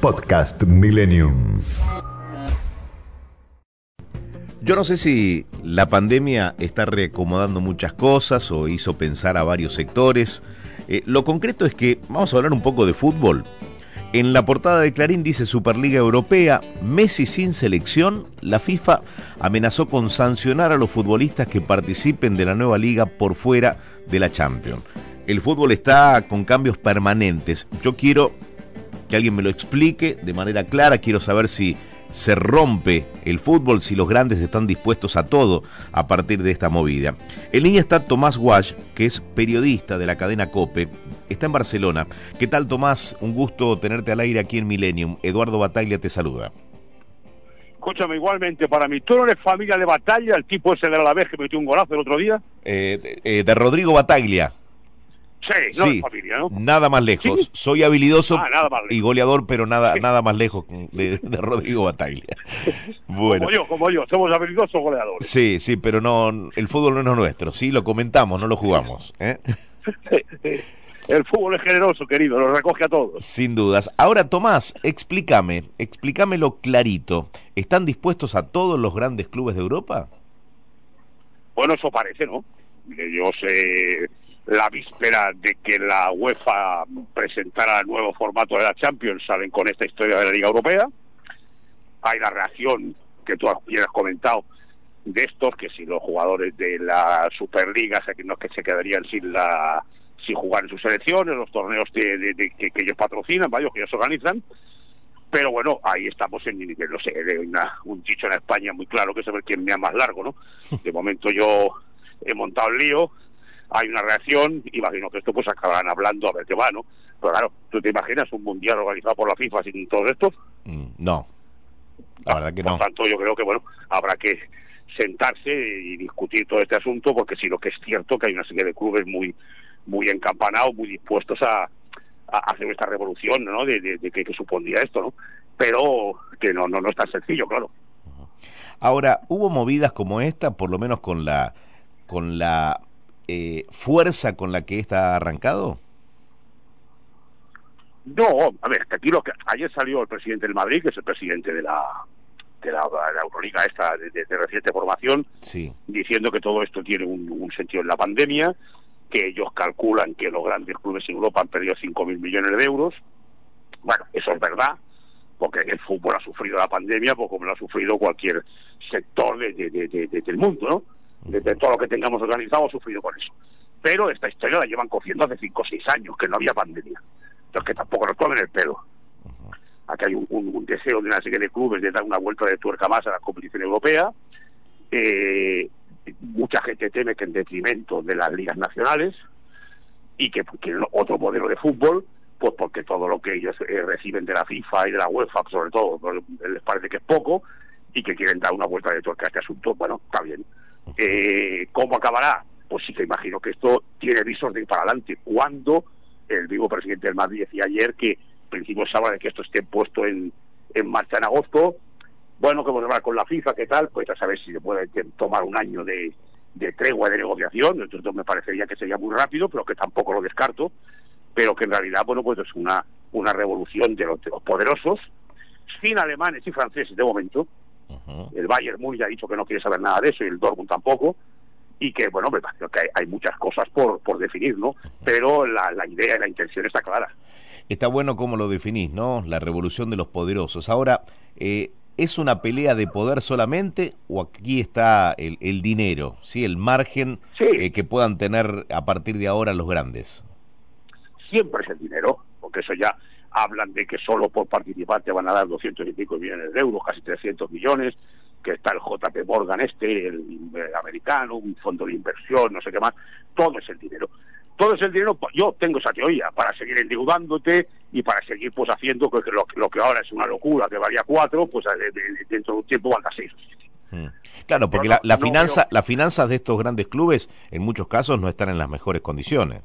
Podcast Millennium. Yo no sé si la pandemia está reacomodando muchas cosas o hizo pensar a varios sectores. Eh, lo concreto es que vamos a hablar un poco de fútbol. En la portada de Clarín dice Superliga Europea, Messi sin selección, la FIFA amenazó con sancionar a los futbolistas que participen de la nueva liga por fuera de la Champions. El fútbol está con cambios permanentes. Yo quiero que alguien me lo explique de manera clara. Quiero saber si se rompe el fútbol, si los grandes están dispuestos a todo a partir de esta movida. En línea está Tomás Wash, que es periodista de la cadena COPE. Está en Barcelona. ¿Qué tal, Tomás? Un gusto tenerte al aire aquí en Millennium. Eduardo Bataglia te saluda. Escúchame, igualmente, para mí, ¿tú no eres familia de Batalla, el tipo ese de la vez que metió un golazo el otro día? Eh, eh, de Rodrigo Bataglia. Sí, no sí, familia, ¿no? Nada más lejos. Soy habilidoso ah, y goleador, pero nada, nada más lejos de, Rodrigo Bataglia. Bueno. Como yo, como yo, somos habilidosos goleadores. Sí, sí, pero no, el fútbol no es nuestro. Sí, lo comentamos, no lo jugamos. ¿eh? el fútbol es generoso, querido, lo recoge a todos. Sin dudas. Ahora, Tomás, explícame, explícamelo clarito. ¿Están dispuestos a todos los grandes clubes de Europa? Bueno, eso parece, ¿no? Yo sé la víspera de que la UEFA presentara el nuevo formato de la Champions, salen con esta historia de la Liga Europea. Hay la reacción que tú has comentado de estos, que si los jugadores de la Superliga no es que se quedarían sin la sin jugar en sus selecciones, los torneos de, que, ellos patrocinan, vaya, que ellos organizan. Pero bueno, ahí estamos en, no sé, un dicho en España muy claro que es ver quién me más largo, ¿no? De momento yo he montado el lío, hay una reacción, imagino que esto pues acabarán hablando a ver qué va, ¿no? Pero claro, ¿tú te imaginas un mundial organizado por la FIFA sin todo esto? Mm, no, la verdad que no. Por tanto, yo creo que, bueno, habrá que sentarse y discutir todo este asunto, porque sí, lo que es cierto que hay una serie de clubes muy muy encampanados, muy dispuestos a, a hacer esta revolución, ¿no? De, de, que, supondría esto, ¿no? Pero que no, no, no es tan sencillo, claro. Ahora, ¿hubo movidas como esta, por lo menos con la con la eh, fuerza con la que está arrancado? No, a ver, aquí lo que ayer salió el presidente del Madrid, que es el presidente de la de la, Euroliga esta de, reciente formación, sí. diciendo que todo esto tiene un, sentido en la pandemia, que ellos calculan que los grandes clubes en Europa han perdido 5.000 millones de euros. Bueno, eso es verdad, porque el fútbol ha sufrido la pandemia, pues como lo ha sufrido cualquier sector de, del mundo, ¿no? De, todo lo que tengamos organizado ha sufrido con eso. Pero esta historia la llevan cogiendo hace 5 o 6 años, que no había pandemia. Entonces que tampoco nos tomen el pelo. Aquí hay un, deseo de una serie de clubes de dar una vuelta de tuerca más a la competición europea. Eh, mucha gente teme que en detrimento de las ligas nacionales y que quieren otro modelo de fútbol, pues porque todo lo que ellos eh, reciben de la FIFA y de la UEFA, sobre todo, pues, les parece que es poco y que quieren dar una vuelta de tuerca a este asunto. Bueno, está bien. Eh, ¿Cómo acabará? Pues sí que imagino que esto tiene visos de ir para adelante. Cuando el vivo presidente del Madrid decía ayer que en principio se habla de que esto esté puesto en, en marcha en agosto, bueno, que vamos a hablar con la FIFA, ¿qué tal? Pues a saber si se puede tomar un año de, de tregua de negociación, entonces me parecería que sería muy rápido, pero que tampoco lo descarto, pero que en realidad, bueno, pues es una, una revolución de los, de los poderosos, sin alemanes y franceses de momento, el Bayern Múnich ha dicho que no quiere saber nada de eso y el Dortmund tampoco. Y que, bueno, me parece que hay, muchas cosas por, por definir, ¿no? Pero la, la idea y la intención está clara. Está bueno cómo lo definís, ¿no? La revolución de los poderosos. Ahora, eh, ¿es una pelea de poder solamente o aquí está el, el dinero, ¿sí? El margen eh, que puedan tener a partir de ahora los grandes. Siempre es el dinero, porque eso ya hablan de que solo por participar te van a dar 200 y pico millones de euros, casi 300 millones, que está el JP Morgan este, el, americano, un fondo de inversión, no sé qué más, todo es el dinero. Todo es el dinero, yo tengo esa teoría, para seguir endeudándote y para seguir pues haciendo que, lo, lo, que ahora es una locura, que valía cuatro, pues dentro de un tiempo valga seis o siete. Mm. Claro, porque la, finanza, las finanzas de estos grandes clubes en muchos casos no están en las mejores condiciones.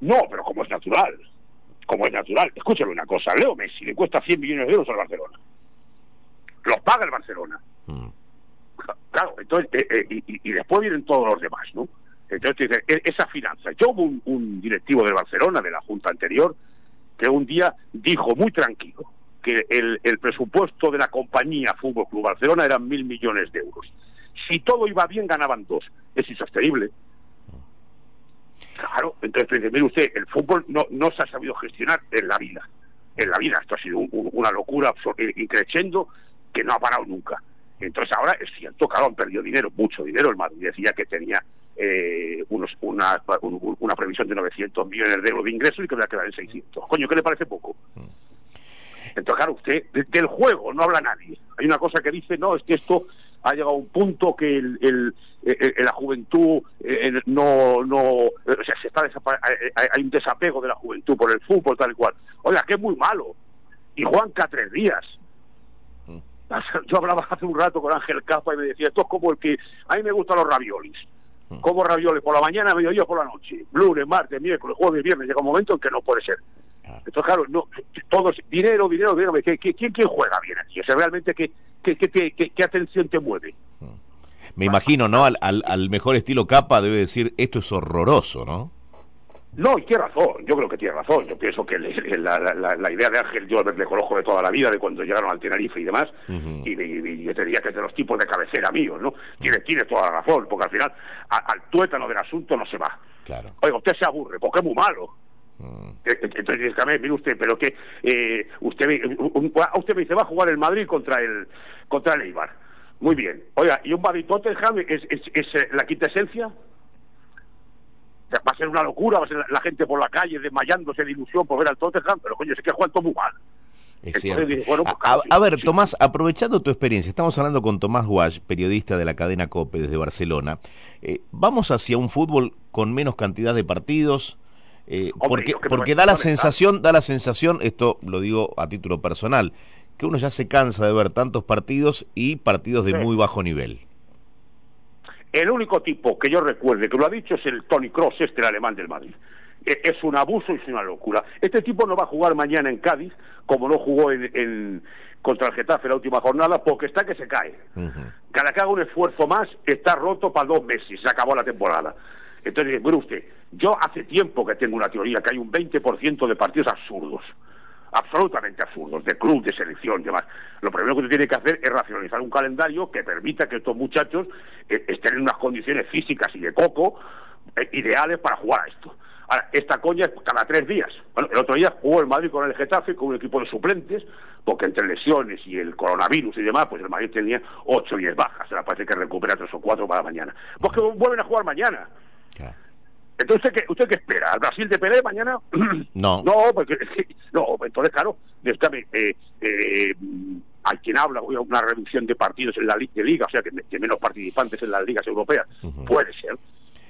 No, pero como es natural, como es natural. Escúchame una cosa, Leo Messi le cuesta 100 millones de euros al Barcelona. Los paga el Barcelona. Mm. Claro, entonces, eh, eh, y, después vienen todos los demás, ¿no? Entonces, e, esa finanza. Yo hubo un, directivo de Barcelona, de la Junta anterior, que un día dijo muy tranquilo que el, el presupuesto de la compañía Fútbol Club Barcelona eran mil millones de euros. Si todo iba bien, ganaban dos. Es insostenible. Claro, entonces, mire usted, el fútbol no, no se ha sabido gestionar en la vida. En la vida, esto ha sido una locura increciendo que no ha parado nunca. Entonces ahora es cierto, claro, han perdido dinero, mucho dinero. El Madrid decía que tenía eh, unos, una, una previsión de 900 millones de euros de ingresos y que va a quedar en 600. Coño, ¿qué le parece poco? Mm. Entonces, claro, usted, del juego no habla nadie. Hay una cosa que dice, no, es que esto ha llegado a un punto que el, el, la juventud no, no, o sea, se está hay un desapego de la juventud por el fútbol tal y cual. Oiga, que es muy malo. Y juegan cada tres días. Mm. Yo hablaba hace un rato con Ángel Capa y me decía, esto es como el que a mí me gustan los raviolis. Mm. Como ravioles por la mañana, mediodía, por la noche. Lunes, martes, miércoles, jueves, viernes. Llega un momento en que no puede ser. Entonces, claro, no, todo dinero, dinero, dinero. ¿Quién, quién juega bien aquí? O sea, realmente, ¿qué, qué, qué, qué, atención te mueve? Mm. Me imagino, ¿no? Al, al, mejor estilo capa debe decir, esto es horroroso, ¿no? No, y tiene razón, yo creo que tiene razón. Yo pienso que la, la, la, idea de Ángel, yo le conozco de toda la vida, de cuando llegaron al Tenerife y demás, y, yo te diría que es de los tipos de cabecera míos, ¿no? Tiene, tiene toda la razón, porque al final al tuétano del asunto no se va. Claro. Oiga, usted se aburre, porque es muy malo. Entonces, mire usted, pero que eh, usted, usted me dice, va a jugar el Madrid contra el contra el Eibar. Muy bien. Oiga, ¿y un Madrid Tottenham es, es, es eh, la quinta esencia? Va a ser una locura, va a ser la, gente por la calle desmayándose de ilusión por ver al Tottenham, pero coño, es que juega todo muy mal. Es cierto. Pues a, ver, Tomás, aprovechando tu experiencia, estamos hablando con Tomás Guach, periodista de la cadena COPE desde Barcelona. Eh, ¿Vamos hacia un fútbol con menos cantidad de partidos? Eh, porque porque da la sensación, da la sensación, esto lo digo a título personal, que uno ya se cansa de ver tantos partidos y partidos de muy bajo nivel. El único tipo que yo recuerde que lo ha dicho es el Tony Cross, este el alemán del Madrid. E, es un abuso y es una locura. Este tipo no va a jugar mañana en Cádiz, como no jugó en, contra el Getafe la última jornada, porque está que se cae. Cada que haga un esfuerzo más, está roto para dos meses, se acabó la temporada. Entonces, usted, yo hace tiempo que tengo una teoría que hay un 20% de partidos absurdos, absolutamente absurdos, de club, de selección demás. Lo primero que usted tiene que hacer es racionalizar un calendario que permita que estos muchachos eh, estén en unas condiciones físicas y de coco eh, ideales para jugar a esto. Ahora, esta coña es cada tres días. Bueno, el otro día jugó el Madrid con el Getafe, con un equipo de suplentes, porque entre lesiones y el coronavirus y demás, pues el Madrid tenía ocho o diez bajas. Ahora parece que recupera tres o cuatro para mañana. Pues que vuelven a jugar mañana. Entonces, ¿usted qué, ¿usted qué espera? ¿Al Brasil de Pelé mañana? No. No, porque, no, entonces, claro, eh, eh, hay quien habla de una reducción de partidos en la de liga, o sea, que, menos participantes en las ligas europeas. Puede ser.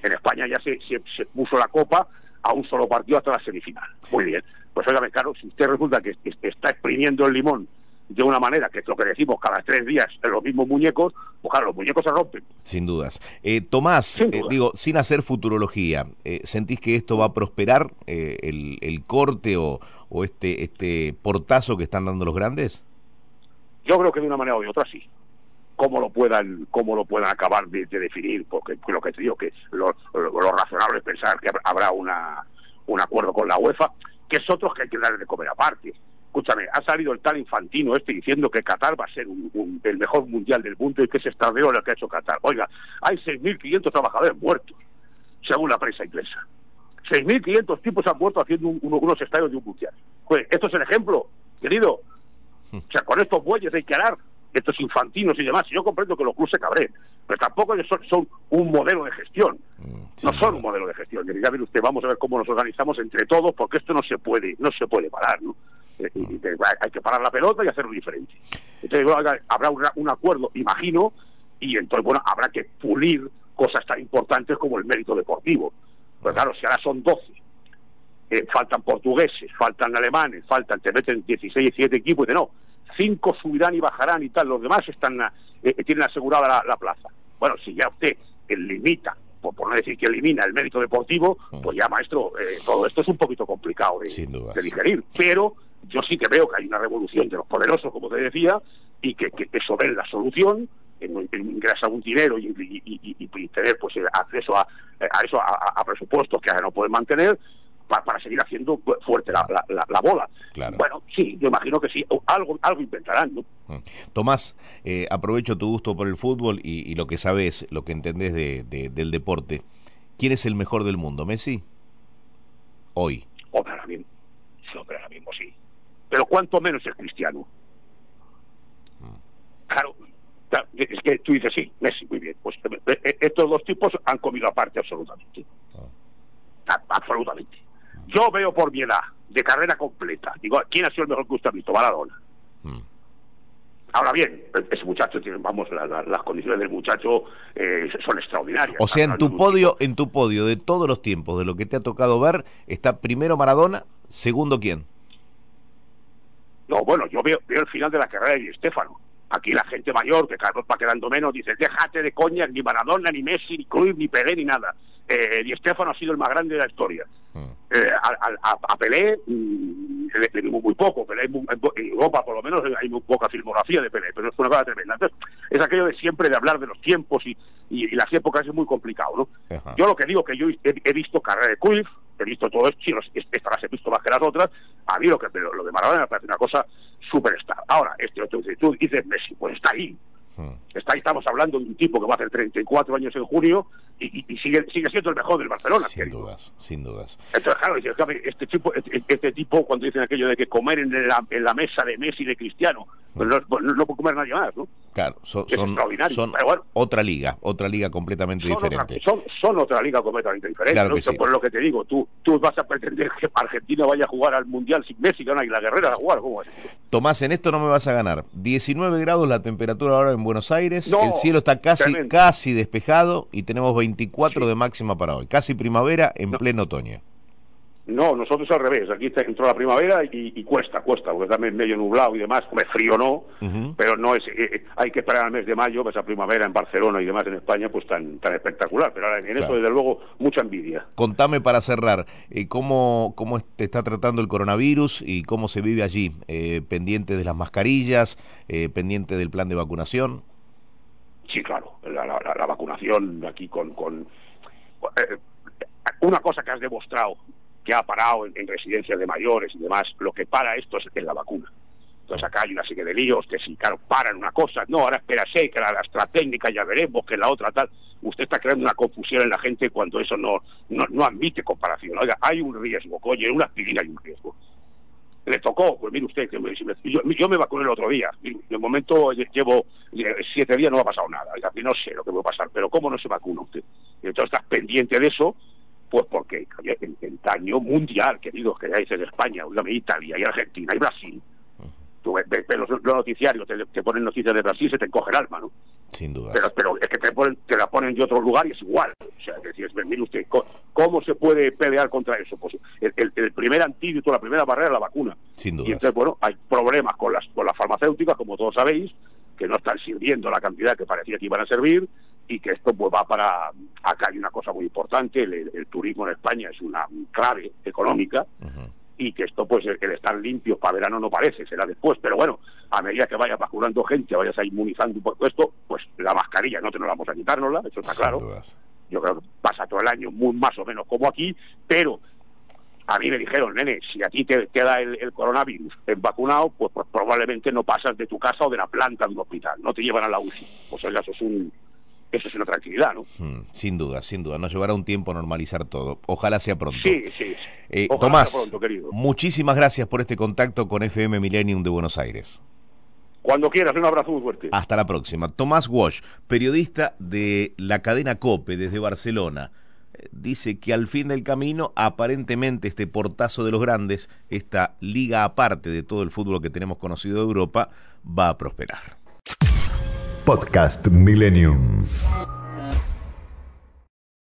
En España ya se, se, puso la copa a un solo partido hasta la semifinal. Muy bien. Pues óigame, claro, si usted resulta que está exprimiendo el limón de una manera que es lo que decimos cada tres días en los mismos muñecos, pues claro, los muñecos se rompen. Sin dudas. Eh, Tomás, eh, digo, sin hacer futurología, eh, ¿sentís que esto va a prosperar el, el, corte o, o, este, este portazo que están dando los grandes? Yo creo que de una manera o de otra sí. Cómo lo puedan, cómo lo puedan acabar de, definir, porque lo que te digo que lo, lo, razonable es pensar que habrá una, un acuerdo con la UEFA, que es otro que hay que darle de comer aparte escúchame, ha salido el tal infantino este diciendo que Qatar va a ser el mejor mundial del mundo y que es extraordinario lo que ha hecho Qatar. Oiga, hay 6.500 trabajadores muertos, según la prensa inglesa. 6.500 tipos han muerto haciendo unos estadios de un mundial. Pues esto es el ejemplo, querido. O sea, con estos bueyes hay que hará estos infantinos y demás. Yo comprendo que los clubes se cabren, pero tampoco son, un modelo de gestión. No son un modelo de gestión. Ya ver usted, vamos a ver cómo nos organizamos entre todos, porque esto no se puede, no se puede parar, ¿no? Eh, hay que parar la pelota y hacerlo diferente. Entonces, habrá un, acuerdo, imagino, y entonces, bueno, habrá que pulir cosas tan importantes como el mérito deportivo. Pero claro, si ahora son 12 eh, faltan portugueses, faltan alemanes, faltan, te meten 16, 17 equipos y de no, cinco subirán y bajarán y tal, los demás están eh, tienen asegurada la, plaza. Bueno, si ya usted limita por, no decir que elimina el mérito deportivo, mm. pues ya, maestro, eh, todo esto es un poquito complicado de, digerir. Pero yo sí que veo que hay una revolución de los poderosos, como te decía, y que, que eso es la solución, ingresar un dinero y, tener pues acceso a, eso a, presupuestos que ahora no pueden mantener para, seguir haciendo fuerte la, bola. Bueno, sí, yo imagino que sí, algo, algo inventarán, ¿no? Mm. Tomás, eh, aprovecho tu gusto por el fútbol y, lo que sabes, lo que entendés de, del deporte. ¿Quién es el mejor del mundo? ¿Messi? Hoy. Hombre, ahora mismo. Sí, ahora mismo sí. Pero ¿cuánto menos es Cristiano? Claro, es que tú dices sí, Messi, muy bien. Pues eh, eh, estos dos tipos han comido aparte absolutamente. Ah. Absolutamente. Yo veo por mi edad, de carrera completa, digo, ¿quién ha sido el mejor que usted ha visto? Maradona. Mm. Ahora bien, ese muchacho tiene, vamos, las condiciones del muchacho eh, son extraordinarias. O sea, en tu podio, en tu podio de todos los tiempos, de lo que te ha tocado ver, está primero Maradona, segundo quién. No, bueno, yo veo, veo el final de la carrera de Estefano. Aquí la gente mayor, que cada vez va quedando menos, dice, déjate de coña, ni Maradona, ni Messi, ni Cruyff, ni Pelé, ni nada. Eh, Di Stefano ha sido el más grande de la historia. Mm. Eh, a, a, Pelé mm, le, vimos muy poco. Pelé, en Europa, por lo menos, hay muy poca filmografía de Pelé, pero es una cosa tremenda. Entonces, es aquello de siempre de hablar de los tiempos y, y, las épocas es muy complicado, ¿no? Yo lo que digo que yo he, visto carrera de Cruyff, he visto todo esto, estas las he visto más que las otras. A mí lo, que, lo de Maradona me parece una cosa superstar. Ahora, este otro, dices Messi, pues está ahí Hmm. Está, estamos hablando de un tipo que va a hacer 34 años en junio y, sigue, sigue siendo el mejor del Barcelona. Sin dudas, sin dudas. Entonces, claro, este tipo, este, este, tipo, cuando dicen aquello de que comer en la, en la mesa de Messi y de Cristiano, pues no, pues no, puede comer nadie más, ¿no? Claro, son, son, otra liga, otra liga completamente diferente. son, son otra liga completamente diferente. Por lo que te digo, tú, tú vas a pretender que Argentina vaya a jugar al Mundial sin Messi, y la guerrera a jugar. ¿cómo es? Tomás, en esto no me vas a ganar. 19 grados la temperatura ahora en Buenos Aires, el cielo está casi, casi despejado y tenemos 24 de máxima para hoy. Casi primavera en pleno otoño. No, nosotros al revés. Aquí entró la primavera y, cuesta, cuesta, porque también medio nublado y demás. Como frío no, pero no es. Eh, eh, hay que esperar al mes de mayo, esa primavera en Barcelona y demás en España, pues tan, tan espectacular. Pero ahora en eso, desde luego, mucha envidia. Contame para cerrar, eh, ¿cómo, ¿cómo te está tratando el coronavirus y cómo se vive allí? ¿Pendiente de las mascarillas? ¿Pendiente del plan de vacunación? Sí, claro. La, vacunación aquí con. con una cosa que has demostrado que ha parado en, residencias de mayores y demás, lo que para esto es, la vacuna. Entonces acá hay una serie de líos que si, claro, paran una cosa, no, ahora espérase, que la, la AstraZeneca ya veremos, que la otra tal. Usted está creando una confusión en la gente cuando eso no, no, admite comparación. Oiga, hay un riesgo, coño, una aspirina hay un riesgo. Le tocó, pues mire usted, que yo, yo, me vacuné el otro día. De momento llevo siete días, no ha pasado nada. Y no sé lo que va a pasar, pero ¿cómo no se vacuna usted? Entonces estás pendiente de eso pues porque el, el daño mundial, queridos, que ya dices España, Italia y Argentina y Brasil. Tú ves, los, noticiarios, te, ponen noticias de Brasil, se te encoge el alma, ¿no? Sin duda. Pero, pero es que te, ponen, te la ponen de otro lugar y es igual. O sea, decir, mire usted, ¿cómo se puede pelear contra eso? Pues el, primer antídoto, la primera barrera es la vacuna. Sin duda. Y entonces, bueno, hay problemas con las, con las farmacéuticas, como todos sabéis, que no están sirviendo la cantidad que parecía que iban a servir y que esto pues va para acá hay una cosa muy importante el, turismo en España es una clave económica y que esto pues el, estar limpio para verano no parece será después pero bueno a medida que vaya vacunando gente vayas a inmunizando un poco esto pues la mascarilla no te nos vamos a quitárnosla eso está claro yo creo que pasa todo el año muy más o menos como aquí pero a mí me dijeron, nene, si a ti te, da el, coronavirus vacunado, pues, pues, probablemente no pasas de tu casa o de la planta de un hospital, no te llevan a la UCI. Pues eso es un, eso es una tranquilidad, ¿no? Hmm, sin duda, sin duda. Nos llevará un tiempo a normalizar todo. Ojalá sea pronto. Sí, sí. Eh, Tomás, muchísimas gracias por este contacto con FM Millennium de Buenos Aires. Cuando quieras, un abrazo muy fuerte. Hasta la próxima. Tomás Walsh, periodista de la cadena COPE desde Barcelona, eh, dice que al fin del camino, aparentemente este portazo de los grandes, esta liga aparte de todo el fútbol que tenemos conocido de Europa, va a prosperar. Podcast Millennium.